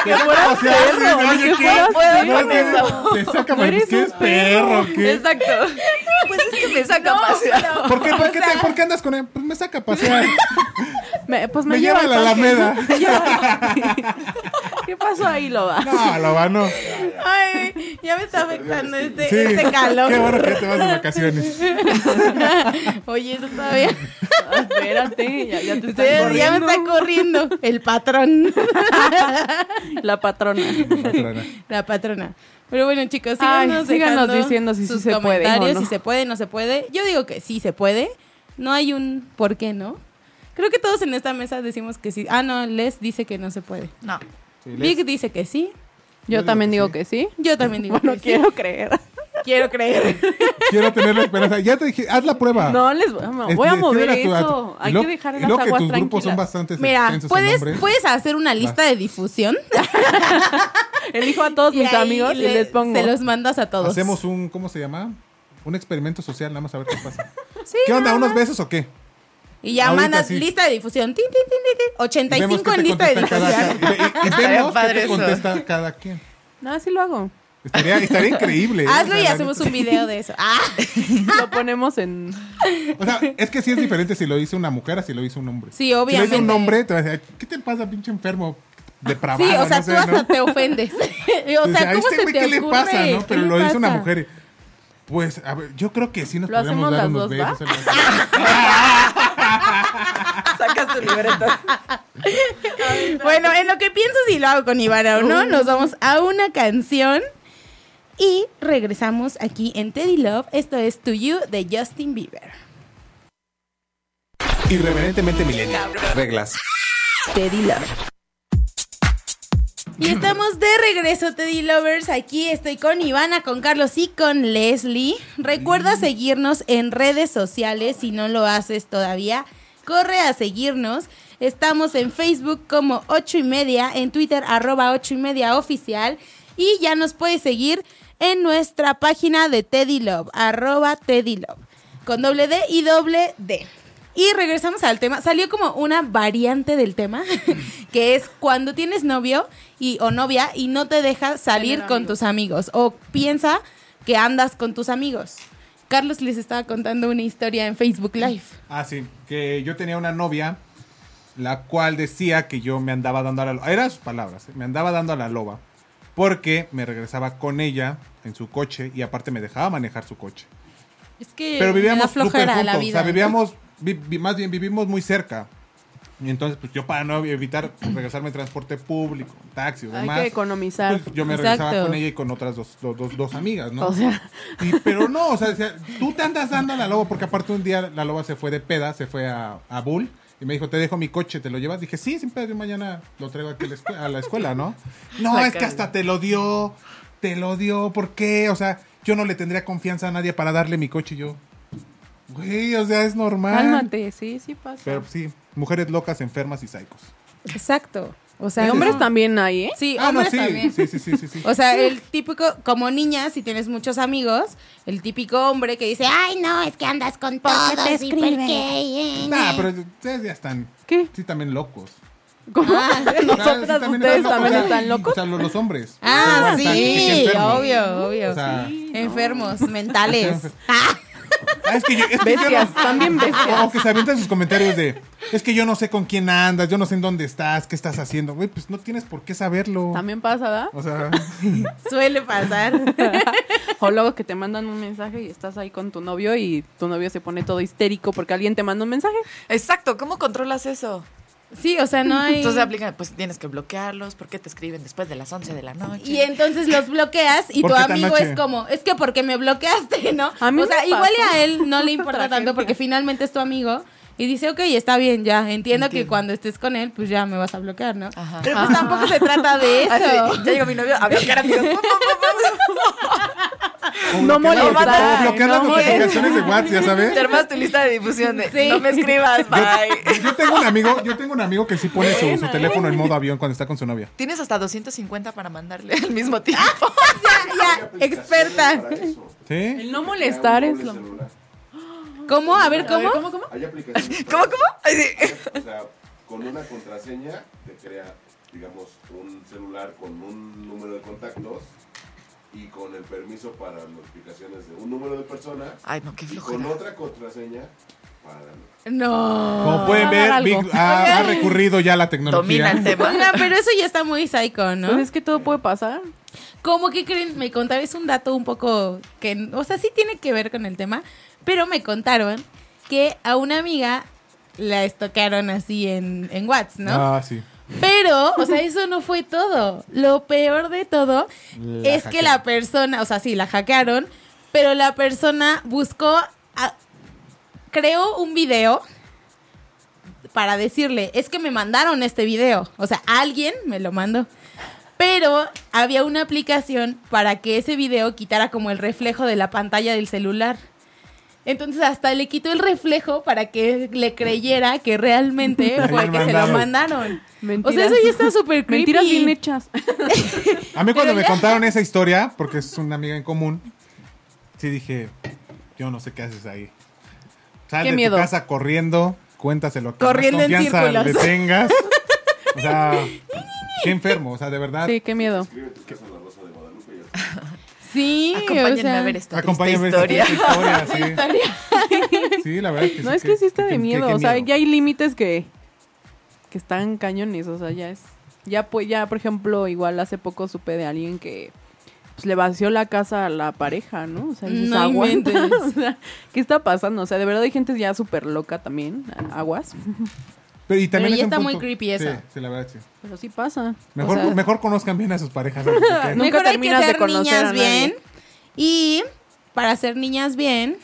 que fuera perro, que ¿qué? fueras No, perro. que Te saca, No pero eres ¿qué es perro? ¿Qué? Exacto. Pues es que me saca a pasear. ¿Por qué, por, qué te- por qué andas con él? Pues me saca a pasear. Me, pues me, Me lleva a la. Alameda. ¿Qué pasó ahí, Loba? No, lo va, no. Ay, ya me está afectando este, Sí. este calor. Qué bueno que te vas de vacaciones. Oye, eso todavía. Ah, Espérate, ya, ya te están Ustedes ya me está corriendo. El patrón. La patrona. Patrona. La patrona. Pero bueno, chicos, Ay, síganos, síganos dejando diciendo si se puede no. si se puede, no se puede. Yo digo que sí se puede. No hay un por qué no. Creo que todos en esta mesa decimos que sí. Ah, no, Les dice que no se puede. No. Sí, Vic dice que sí. Yo también que digo sí. que sí. Yo también digo Bueno, que sí. quiero creer. Quiero creer. Quiero tener la esperanza. Ya te dije, haz la prueba. No les voy a, no, Es- voy a escríbele mover a tu- a tu- eso. Hay que dejar las luego que aguas tus grupos son tranquilas. bastante Mira, puedes, puedes hacer una lista de difusión. Elijo a todos y mis amigos y le- les pongo. Se los mandas a todos. Hacemos un, ¿cómo se llama? Un experimento social, nada más a ver qué pasa. Sí, ¿Qué onda? ¿Unos besos o qué? Y ya Ahorita mandas sí. lista de difusión. Tin, tin, tin, tin, tin. Y vemos 85 qué en lista de difusión. y, y- y Estaría vemos qué te contesta cada quien. No, así lo hago. Estaría, estaría increíble. ¿eh? Hazlo O sea, y hacemos neta. un video de eso. Ah, Lo ponemos en. O sea, es que sí es diferente si lo hizo una mujer a si lo hizo un hombre. Sí, Si lo obviamente. hizo un hombre, te va a decir, ¿qué te pasa, pinche enfermo? Depravado, sí, o sea, no sé, tú hasta ¿no? te ofendes. o Dice, sea, "Ay, ¿cómo este se te ¿qué le pasa, no? ¿Qué Pero lo hizo una mujer. Pues, a ver, yo creo que sí nos ¿Lo podríamos hacemos dar unos dos, besos. Sacas tu libreta. Bueno, en lo que pienso si lo hago con Ivana o no, nos vamos a una canción y regresamos aquí en Teddy Love. Esto es To You de Justin Bieber. Irreverentemente milenial. Reglas. Teddy Love. Y estamos de regreso, Teddy Lovers. Aquí estoy con Ivana, con Carlos y con Leslie. Recuerda seguirnos en redes sociales si no lo haces todavía. Corre a seguirnos. Estamos en Facebook como 8 y media, en Twitter arroba 8 y media oficial. Y ya nos puedes seguir en nuestra página de Teddy Love, arroba Teddy Love, con doble D y doble D. Y regresamos al tema. Salió como una variante del tema, que es cuando tienes novio y, o novia y no te deja salir Tener con amigos. tus amigos o piensa que andas con tus amigos. Carlos les estaba contando una historia en Facebook Live. Ah, sí, que yo tenía una novia, la cual decía que yo me andaba dando a la loba. Eran sus palabras, ¿eh? me andaba dando a la loba. Porque me regresaba con ella en su coche y aparte me dejaba manejar su coche. Es que Pero vivíamos súper juntos, la o vida. sea, vivíamos, vi- vi- más bien vivimos muy cerca. Y entonces, pues yo para no evitar regresarme en transporte público, taxi o Hay demás. que economizar. pues, yo me Exacto. regresaba con ella y con otras dos, dos, dos, dos amigas, ¿no? O sea, Y- pero no, o sea, tú te andas dando a la loba, porque aparte un día la loba se fue de peda, se fue a, a Bull, y me dijo, te dejo mi coche, ¿te lo llevas? Dije, sí, sin pedo, mañana lo traigo aquí a la, escue- a la escuela, ¿no? No, La es que hasta te lo dio, te lo dio, ¿por qué? O sea, yo no le tendría confianza a nadie para darle mi coche, y yo, güey, o sea, es normal. cálmate. Sí, sí pasa. Pero sí, mujeres locas, enfermas y psicos. Exacto. O sea, Y hombres no. también hay, ¿eh? Sí, Ah, no, hombres sí. también. Sí, sí, sí, sí, sí. O sea, el típico, como niña, si tienes muchos amigos, el típico hombre que dice, ay, no, es que andas con todos y por qué. Nah, pero ustedes ya están. ¿Qué? Sí, también locos. ¿Cómo? Ah. Sí, ustedes también locos, o sea, están locos. O sea, los, los hombres. Ah, sí, obvio, obvio. O sea, Enfermos mentales. ah, es que yo, es que yo Bestias, no- también bestias. O que se avientan sus comentarios de, es que yo no sé con quién andas, yo no sé en dónde estás, qué estás haciendo. Güey, pues no tienes por qué saberlo. También pasa, ¿verdad? O sea, Suele pasar. O luego que te mandan un mensaje y estás ahí con tu novio y tu novio se pone todo histérico porque alguien te manda un mensaje. Exacto, ¿cómo controlas eso? Sí, o sea, no hay... Entonces aplican, pues tienes que bloquearlos, ¿por qué te escriben después de las 11 de la noche? Y entonces los bloqueas y ¿Por tu amigo es como, es que porque me bloqueaste, ¿no? A mí o sea, me igual y pasó. a él no le importa tanto porque finalmente es tu amigo y dice, ok, está bien, ya, entiendo, que cuando estés con él, pues ya me vas a bloquear, ¿no? Ajá. Pero pues tampoco se trata de Así, eso. ya llegó mi novio a bloquear amigos. o No las- molestar, o bloquear las no notificaciones de WhatsApp, ya sabes. Te armas tu lista de difusión de Sí. no me escribas, bye. Yo tengo un amigo, yo tengo un amigo que sí pone su, su teléfono en modo avión cuando está con su novia. Tienes hasta 250 para mandarle al mismo tiempo. Ya, ya, experta. ¿Sí? El no molestar es lo... ¿Cómo? A ver, ¿cómo? ¿Cómo, cómo? Hay aplicaciones. ¿Cómo, cómo? Ay, sí. O sea, con una contraseña te crea, digamos, un celular con un número de contactos y con el permiso para notificaciones de un número de personas Ay, no, qué y con flojera. otra contraseña para... No. Como pueden ver. Vic ha, ha recurrido ya a la Domina tecnología. el tema. Pero eso ya está muy psycho, ¿no? Pues es que todo puede pasar. ¿Cómo que creen? Me contaron, es un dato un poco que, o sea, sí tiene que ver con el tema, pero me contaron que a una amiga la estoquearon así en, en WhatsApp, ¿no? Ah, sí. Pero, o sea, eso no fue todo. Lo peor de todo La es que la persona, o sea, sí, la hackearon, pero la persona buscó, a- creó un video para decirle, es que me mandaron este video. O sea, alguien me lo mandó. Pero había una aplicación para que ese video quitara como el reflejo de la pantalla del celular. Entonces hasta le quitó el reflejo para que le creyera que realmente fue que se lo mandaron. Mentiras. O sea, eso ya está súper creepy. Mentiras bien hechas. A mí cuando Pero me ya- contaron esa historia, porque es una amiga en común, sí dije, yo no sé qué haces ahí. Sal Qué de miedo. tu casa corriendo, cuéntaselo. Corriendo en confianza círculos. le tengas. O sea, qué enfermo, o sea, de verdad. Sí, qué miedo. Escribe tu casa en la Rosa de Guadalupe y ya está. Sí, Acompáñenme o sea, a ver esta triste Acompáñame a ver historia. esta historia, sí. Sí, la verdad que No, sí es que sí está que- de que- miedo. que O sea, miedo. ya hay límites que, que están cañones. O sea, ya es. Ya, pues, ya, por ejemplo, igual hace poco supe de alguien que pues, le vació la casa a la pareja, ¿no? O sea, dices, No aguanta. inventes. O sea, ¿qué está pasando? O sea, de verdad hay gente ya súper loca también. Aguas. Pero, y también Pero ya es un está muy punto- creepy sí, eso. Sí, la verdad sí. Pero sí pasa. Mejor, O sea, mejor conozcan bien a sus parejas. antes de que- Nunca Mejor hay que terminas de ser conocer niñas nadie. bien. Y para ser niñas bien,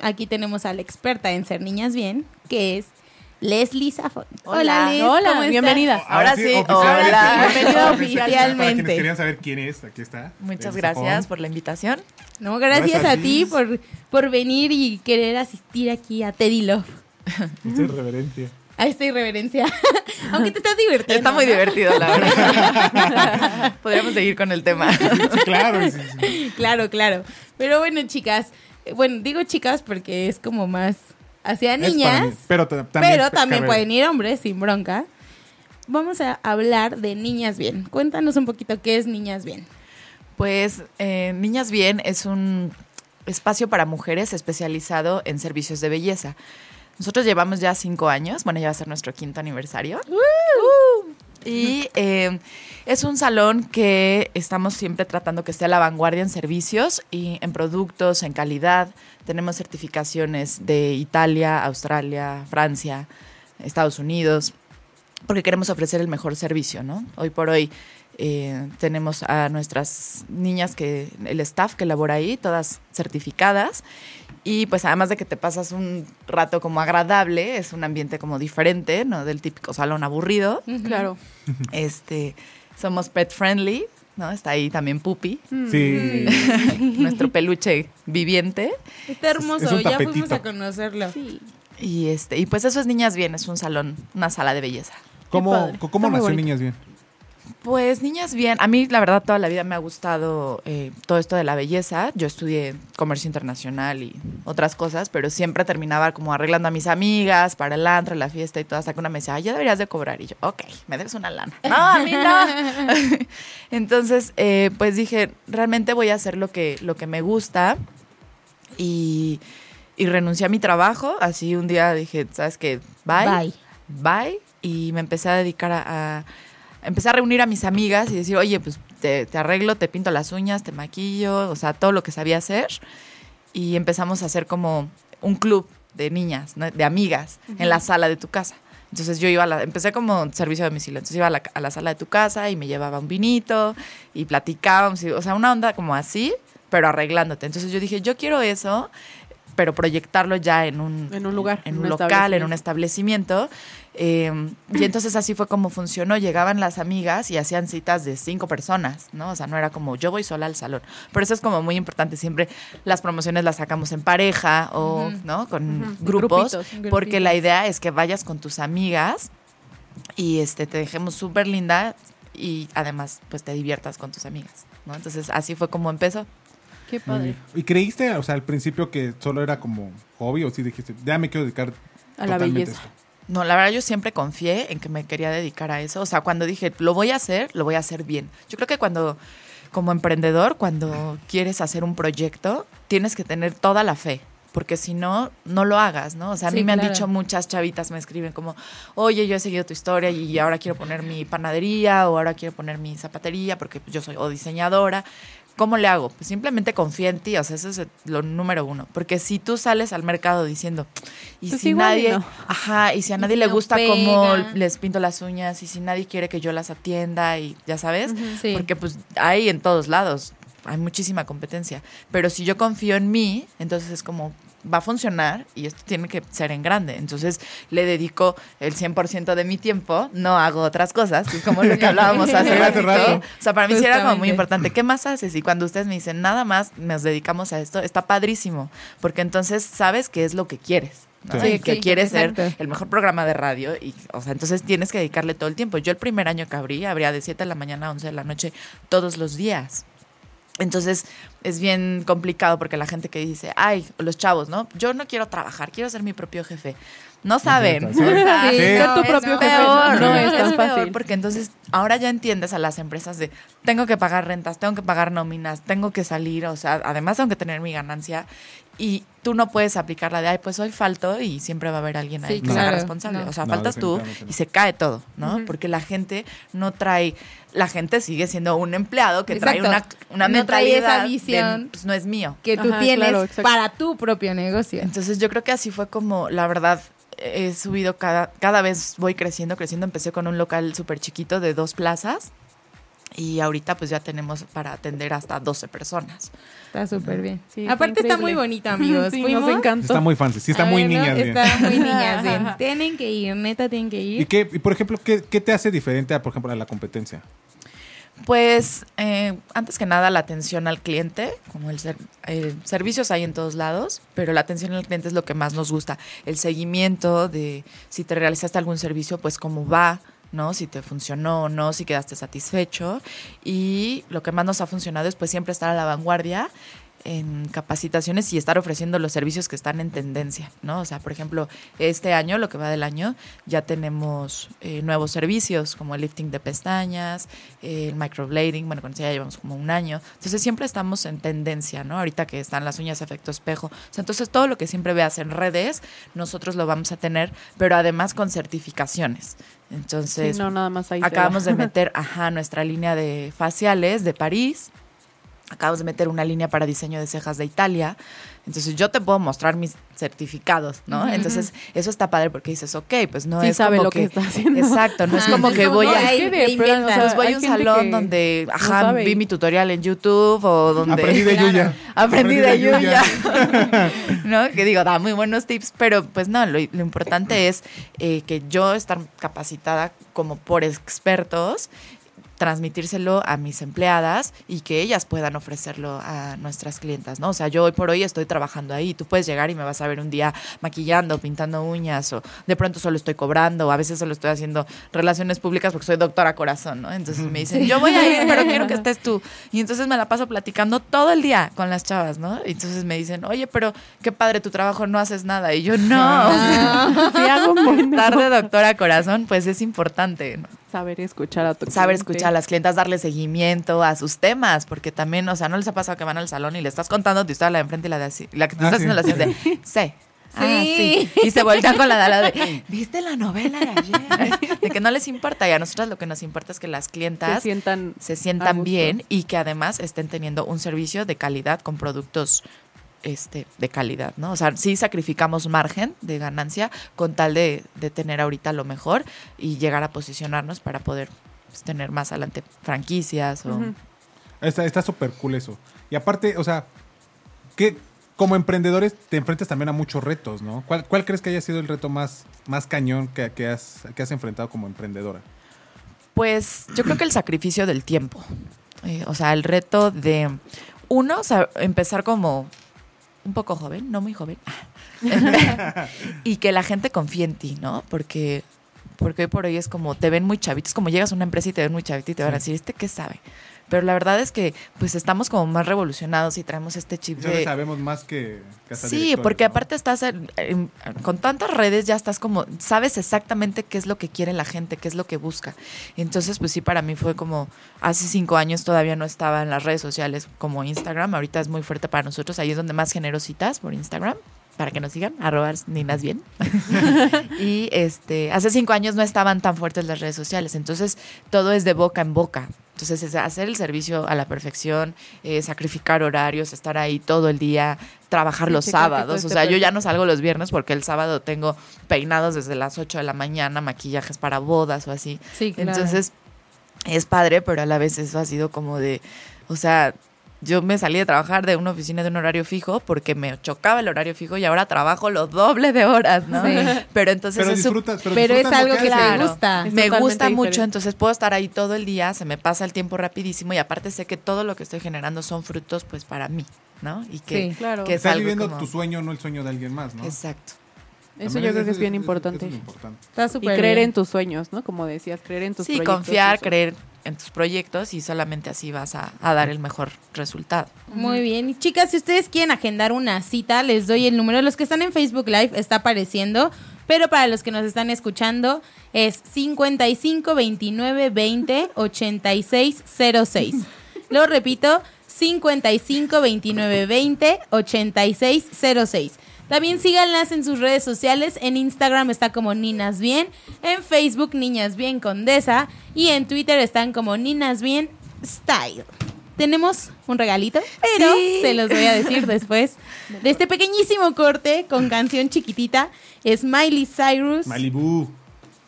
aquí tenemos a la experta en ser niñas bien, que es Leslie Safon. Hola. Hola, ¿cómo estás? bienvenida. Ahora sí, oficialmente, hola. sí, Bienvenida Para quienes oficialmente. querían saber quién es, aquí está. Muchas gracias Zafón. por la invitación. No, gracias, Gracias a ti. por, por venir y querer asistir aquí a Teddy Love. Mucha reverencia. A esta irreverencia. Aunque te estás divirtiendo. Está muy ¿no? divertido, la verdad. Podríamos seguir con el tema. Claro. sí, sí. Claro, claro. Pero bueno, chicas. eh, Bueno, digo chicas porque es como más hacia niñas. mí, Pero ta- también, pero también cabe- pueden ir hombres sin bronca. Vamos a hablar de Niñas Bien. Cuéntanos un poquito qué es Niñas Bien. Pues eh, Niñas Bien es un espacio para mujeres especializado en servicios de belleza. Nosotros llevamos ya cinco años, bueno, ya va a ser nuestro quinto aniversario. Y eh, es un salón que estamos siempre tratando que esté a la vanguardia en servicios y en productos, en calidad. Tenemos certificaciones de Italia, Australia, Francia, Estados Unidos, porque queremos ofrecer el mejor servicio, ¿no? Hoy por hoy eh, tenemos a nuestras niñas que, el staff que labora ahí, todas certificadas. Y pues además de que te pasas un rato como agradable, es un ambiente como diferente, ¿no? Del típico salón aburrido. Claro. Este, somos pet friendly, ¿no? Está ahí también Pupi, Sí. nuestro peluche viviente. Está hermoso, es un ya fuimos a conocerlo. Y este, y pues eso es Niñas Bien, es un salón, una sala de belleza. ¿Cómo. ¿cómo nació bonito. Niñas Bien? Pues niñas bien, a mí la verdad toda la vida me ha gustado eh, todo esto de la belleza. Yo estudié comercio internacional y otras cosas, pero siempre terminaba como arreglando a mis amigas para el antro, la fiesta y todo, hasta que una me decía, "Ay, ya deberías de cobrar. Y yo, ok, me debes una lana. No, a mí no. Entonces, eh, pues dije, realmente voy a hacer lo que, lo que me gusta y, y renuncié a mi trabajo. Así un día dije, ¿sabes qué? Bye. bye y me empecé a dedicar a, a- empecé a reunir a mis amigas y decir, oye, pues te, te arreglo, te pinto las uñas, te maquillo, o sea, todo lo que sabía hacer. Y empezamos a hacer como un club de niñas, ¿no? de amigas, en la sala de tu casa. Entonces yo iba a la, empecé como servicio de domicilio, entonces iba a la, a la sala de tu casa y me llevaba un vinito y platicábamos, y- o sea, una onda como así, pero arreglándote. Entonces yo dije, yo quiero eso, pero proyectarlo ya en un, En un lugar, en un un local, en un establecimiento. Eh, y entonces así fue como funcionó. Llegaban las amigas y hacían citas de cinco personas, ¿no? O sea, no era como yo voy sola al salón. Por eso es como muy importante. Siempre las promociones las sacamos en pareja o, ¿no? Con Ujú, grupos. grupitos, Porque la idea es que vayas con tus amigas y este te dejemos súper linda y además pues te diviertas con tus amigas, ¿no? Entonces así fue como empezó. Qué padre. ¿Y creíste, o sea, al principio que solo era como hobby o sí dijiste, ya me quiero dedicar A la totalmente belleza. esto? No, la verdad yo siempre confié en que me quería dedicar a eso. O sea, cuando dije, lo voy a hacer, lo voy a hacer bien. Yo creo que cuando, como emprendedor, cuando quieres hacer un proyecto, tienes que tener toda la fe. Porque si no, no lo hagas, ¿no? O sea, a Sí, mí me han dicho muchas chavitas, me escriben como, oye, yo he seguido tu historia y ahora quiero poner mi panadería o ahora quiero poner mi zapatería porque yo soy o diseñadora. ¿Cómo le hago? Pues simplemente confía en ti, o sea, eso es lo número uno. Porque si tú sales al mercado diciendo, y Pues si nadie, no. ajá, y si a nadie si le no gusta pega. cómo les pinto las uñas, y si nadie quiere que yo las atienda, y ya sabes, Sí. porque pues hay en todos lados, hay muchísima competencia. Pero si yo confío en mí, entonces es como va a funcionar y esto tiene que ser en grande. Entonces le dedico el 100% de mi tiempo, no hago otras cosas, que es como lo que hablábamos hace, ratito. rato. O sea, para mí sí era como muy importante. ¿Qué más haces? Y cuando ustedes me dicen, nada más nos dedicamos a esto, está padrísimo, porque entonces sabes qué es lo que quieres. ¿no? Sí. Y que Sí, quieres ser el mejor programa de radio y, o sea, entonces tienes que dedicarle todo el tiempo. Yo el primer año que abrí, abría de 7 de la mañana a 11 de la noche todos los días. Entonces es bien complicado porque la gente que dice, ay, los chavos, ¿no? Yo no quiero trabajar, quiero ser mi propio jefe. No saben. Sí. O sea, Sí, Ser tu es propio jefe peor, no es tan peor, fácil. porque entonces ahora ya entiendes a las empresas de tengo que pagar rentas, tengo que pagar nóminas, tengo que salir, o sea, además tengo que tener mi ganancia y tú no puedes aplicar la de, ay, pues hoy falto y siempre va a haber alguien ahí Sí, que sea responsable. No. O sea, No, faltas tú y se cae todo, ¿no? Ujú. Porque la gente no trae, la gente sigue siendo un empleado que trae una, una No trae esa de, pues no es mío. que tú Ajá, tienes claro, para tu propio negocio. Entonces yo creo que así fue como, la verdad, he subido cada, cada vez voy creciendo, creciendo. Empecé con un local súper chiquito de dos plazas y ahorita pues ya tenemos para atender hasta 12 personas. Está súper bien. Sí, Aparte está muy bonito, amigos. Sí, nos encantó. Está muy fancy, sí está muy bien. Está muy niñas bien. Tienen que ir, neta, tienen que ¿Y ir. qué, y por ejemplo, qué, qué te hace diferente a, por ejemplo, a la competencia? Pues eh, antes que nada la atención al cliente, como el ser- eh, servicios hay en todos lados, pero la atención al cliente es lo que más nos gusta. El seguimiento de si te realizaste algún servicio, pues cómo va, ¿no? Si te funcionó o no, si quedaste satisfecho. Y lo que más nos ha funcionado es pues siempre estar a la vanguardia en capacitaciones y estar ofreciendo los servicios que están en tendencia, ¿no? O sea, por ejemplo, este año, lo que va del año, ya tenemos eh, nuevos servicios como el lifting de pestañas, eh, el microblading, bueno, con eso ya llevamos como un año. Entonces siempre estamos en tendencia, ¿no? Ahorita que están las uñas efecto espejo. O sea, entonces todo lo que siempre veas en redes, nosotros lo vamos a tener, pero además con certificaciones. Entonces, Sí, no, nada más ahí acabamos de meter, ajá, nuestra línea de faciales de París. Acabamos de meter una línea para diseño de cejas de Italia. Entonces yo te puedo mostrar mis certificados, ¿no? Entonces eso está padre porque dices, ok, pues no Sí es sabe como lo que está haciendo. Exacto, no es Ajá, como es que voy que a... hay- Es que de o sea, Pues voy a un salón que donde, no ajá, sabe. vi mi tutorial en YouTube o donde... Aprendí de Yuya. Aprendí de Yuya. Yuya. ¿No? Que digo, da muy buenos tips, pero pues no, lo, lo importante es eh, que yo estar capacitada como por expertos transmitírselo a mis empleadas y que ellas puedan ofrecerlo a nuestras clientas, ¿no? O sea, yo hoy por hoy estoy trabajando ahí, tú puedes llegar y me vas a ver un día maquillando, pintando uñas o de pronto solo estoy cobrando o a veces solo estoy haciendo relaciones públicas porque soy doctora corazón, ¿no? Entonces me dicen, yo voy a ir, pero quiero que estés tú. Y entonces me la paso platicando todo el día con las chavas, ¿no? Y entonces me dicen, oye, pero qué padre tu trabajo, no haces nada. Y yo, no, o sea, Sí, hago bueno. estar de doctora corazón, pues es importante, ¿no? Saber escuchar a tu Saber cliente. escuchar a las clientas, darle seguimiento a sus temas, porque también, o sea, no les ha pasado que van al salón y le estás contando tu historia la de enfrente y la de así, la que te Ah, está sí. haciendo la de, sí. Ah, sí. Y se voltean con la de, la de, ¿viste la novela de ayer? De que no les importa. Y a nosotras lo que nos importa es que las clientas Se sientan se sientan bien y que además estén teniendo un servicio de calidad con productos este, de calidad, ¿no? O sea, sí sacrificamos margen de ganancia con tal de, de tener ahorita lo mejor y llegar a posicionarnos para poder pues, tener más adelante franquicias o... Ujú. Está está súper cool eso. Y aparte, o sea, que como emprendedores te enfrentas también a muchos retos, ¿no? ¿Cuál, cuál crees que haya sido el reto más, más cañón que, que has, que has enfrentado como emprendedora? Pues yo creo que el sacrificio del tiempo. Eh, o sea, el reto de, uno, o sea, empezar como un poco joven, no muy joven, y que la gente confíe en ti, ¿no? Porque, porque hoy por hoy es como, te ven muy chavitos, como llegas a una empresa y te ven muy chavito y te van a decir, ¿este qué sabe? Pero la verdad es que pues estamos como más revolucionados y traemos este chip Ya de... sabemos más que, que Sí, porque ¿no? aparte estás en- en- con tantas redes, ya estás como, sabes exactamente qué es lo que quiere la gente, qué es lo que busca. Entonces, pues sí, para mí fue como, hace cinco años todavía no estaba en las redes sociales como Instagram, ahorita es muy fuerte para nosotros, ahí es donde más genero citas por Instagram. Para que nos sigan, arroba ninas bien. y este, hace cinco años no estaban tan fuertes las redes sociales, entonces todo es de boca en boca. Entonces, es hacer el servicio a la perfección, eh, sacrificar horarios, estar ahí todo el día, trabajar Sí, los sábados. O esté sea, yo ya no salgo los viernes porque el sábado tengo peinados desde las 8 de la mañana, maquillajes para bodas o así. Sí, claro. Entonces, es padre, pero a la vez eso ha sido como de, o sea, yo me salí de trabajar de una oficina de un horario fijo porque me chocaba el horario fijo y ahora trabajo lo doble de horas, ¿no? Sí. Pero entonces Pero es pero, pero es algo que te. Claro. gusta. Es me gusta mucho, diferente. entonces puedo estar ahí todo el día, se me pasa el tiempo rapidísimo y aparte sé que todo lo que estoy generando son frutos pues para mí, ¿no? Y que, Sí. Claro. que es Estás algo viviendo como- tu sueño, no el sueño de alguien más, ¿no? Exacto. Eso También yo creo que es bien importante. es. Está Y súper creer bien. en tus sueños, ¿no? Como decías, creer en tus Sí, proyectos. confiar, creer en tus proyectos y solamente así vas a, a dar el mejor resultado. Muy bien. Y chicas, si ustedes quieren agendar una cita, les doy el número. Los que están en Facebook Live está apareciendo, pero para los que nos están escuchando es 55 29 20 86 06. Lo repito, 55 29 20 86 06. También síganlas en sus redes sociales. En Instagram está como Ninas Bien, en Facebook Niñas Bien Condesa y en Twitter están como Ninas Bien Style. Tenemos un regalito, pero Sí. se los voy a decir después de este pequeñísimo corte con canción chiquitita. Es Miley Cyrus Malibu.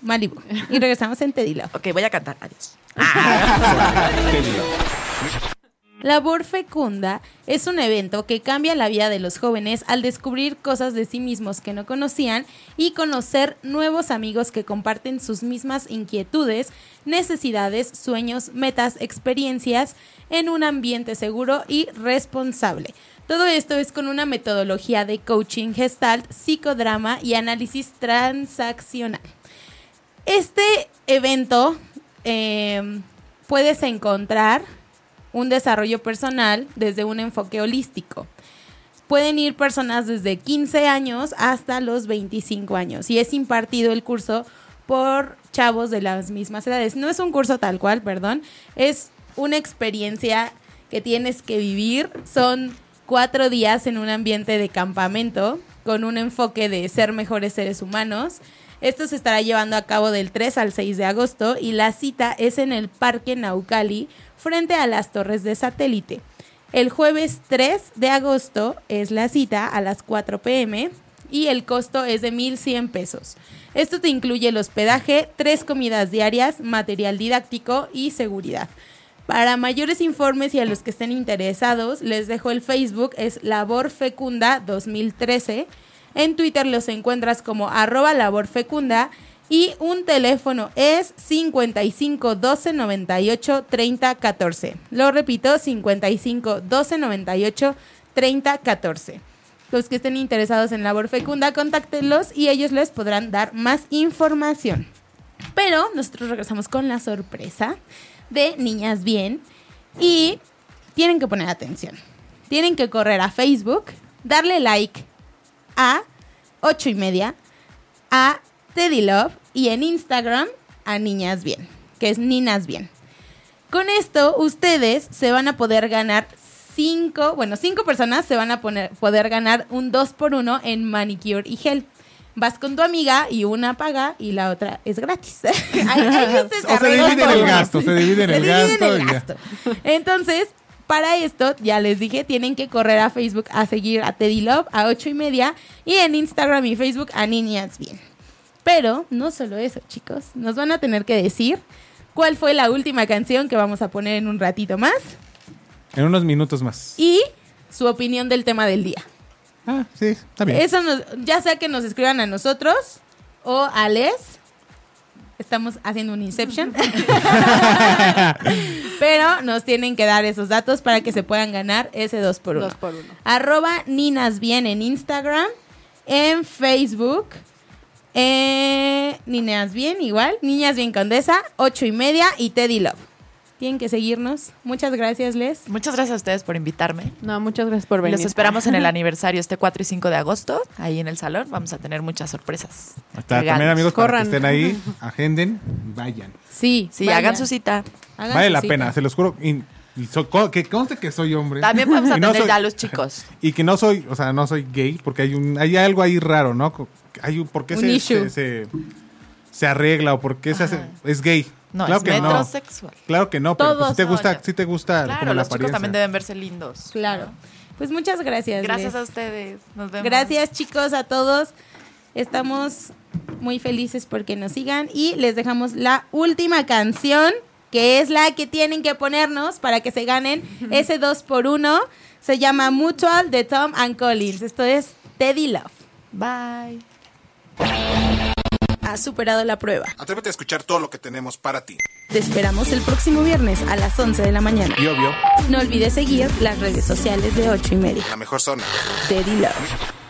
Malibu. Y regresamos en Teddy Love. Ok, voy a cantar. Adiós. Labor Fecunda es un evento que cambia la vida de los jóvenes al descubrir cosas de sí mismos que no conocían y conocer nuevos amigos que comparten sus mismas inquietudes, necesidades, sueños, metas, experiencias en un ambiente seguro y responsable. Todo esto es con una metodología de coaching gestalt, psicodrama y análisis transaccional. Este evento eh, puedes encontrar un desarrollo personal desde un enfoque holístico. Pueden ir personas desde 15 años hasta los 25 años y es impartido el curso por chavos de las mismas edades. No es un curso tal cual, perdón, es una experiencia que tienes que vivir. Son cuatro días en un ambiente de campamento con un enfoque de ser mejores seres humanos. Esto se estará llevando a cabo del 3 al 6 de agosto y la cita es en el Parque Naucali frente a las torres de satélite. El jueves 3 de agosto es la cita a las 4 pm y el costo es de 1.100 pesos. Esto te incluye el hospedaje, tres comidas diarias, material didáctico y seguridad. Para mayores informes y a los que estén interesados, les dejo el Facebook, es Labor Fecunda 2013. En Twitter los encuentras como arroba Labor Fecunda Y un teléfono es 55 12 98 30 14. Lo repito, 55 12 98 30 14. Los que estén interesados en labor fecunda, contáctenlos y ellos les podrán dar más información. Pero nosotros regresamos con la sorpresa de Niñas Bien y tienen que poner atención. Tienen que correr a Facebook, darle like a 8 y media, a Teddy Love y en Instagram a Niñas Bien, que es Ninas Bien. Con esto, ustedes se van a poder ganar cinco, bueno, cinco personas se van a poner, poder ganar un 2 por 1 en manicure y gel. Vas con tu amiga y una paga y la otra es gratis. Ahí- O se el gasto, se el divide gasto. el. Entonces, para esto, ya les dije, tienen que correr a Facebook a seguir a Teddy Love a 8 y media y en Instagram y Facebook a Niñas Bien. Pero no solo eso, chicos. Nos van a tener que decir cuál fue la última canción que vamos a poner en un ratito más En unos minutos más. y su opinión del tema del día. Ah, sí, está bien. Eso nos- ya sea que nos escriban a nosotros o a Les. Estamos haciendo un Inception. Pero nos tienen que dar esos datos para que se puedan ganar ese 2 por 1 Dos por uno. Arroba Ninas Bien en Instagram, en Facebook. Eh, Niñas Bien, igual. Niñas Bien Condesa, 8 y media y Teddy Love. Tienen que seguirnos. Muchas gracias, Les. Muchas gracias a ustedes por invitarme. No, muchas gracias por venir. Los esperamos en el aniversario este 4 y 5 de agosto, ahí en el salón. Vamos a tener muchas sorpresas. Regalos. también amigos, para que Corran. estén ahí, agenden, vayan. Sí, Sí, vayan. hagan su cita. Hagan vale su la cita. pena, se los juro. Y, y so- co- que conste que soy hombre. También podemos Y no atender soy- ya a los chicos. Y que no soy, o sea, no soy gay, porque hay un, hay algo ahí raro, ¿no? Hay un, ¿Por qué Un se, issue. se, se, se arregla o por qué se hace? Es gay. No, claro es que no. Claro que no, pero pues, si te gusta, si te gusta Claro, como la los chicos también deben verse lindos. Claro. Pues muchas gracias. Gracias Les. a ustedes. Nos vemos. Gracias chicos a todos. Estamos muy felices porque nos sigan y les dejamos la última canción que es la que tienen que ponernos para que se ganen ese 2 por 1 Se llama Mutual de Tom and Collins. Esto es Teddy Love. Bye. Has superado la prueba. Atrévete a escuchar todo lo que tenemos para ti. Te esperamos el próximo viernes a las 11 de la mañana. Y obvio, No olvides seguir las redes sociales de 8 y media. la mejor zona. Teddy Love.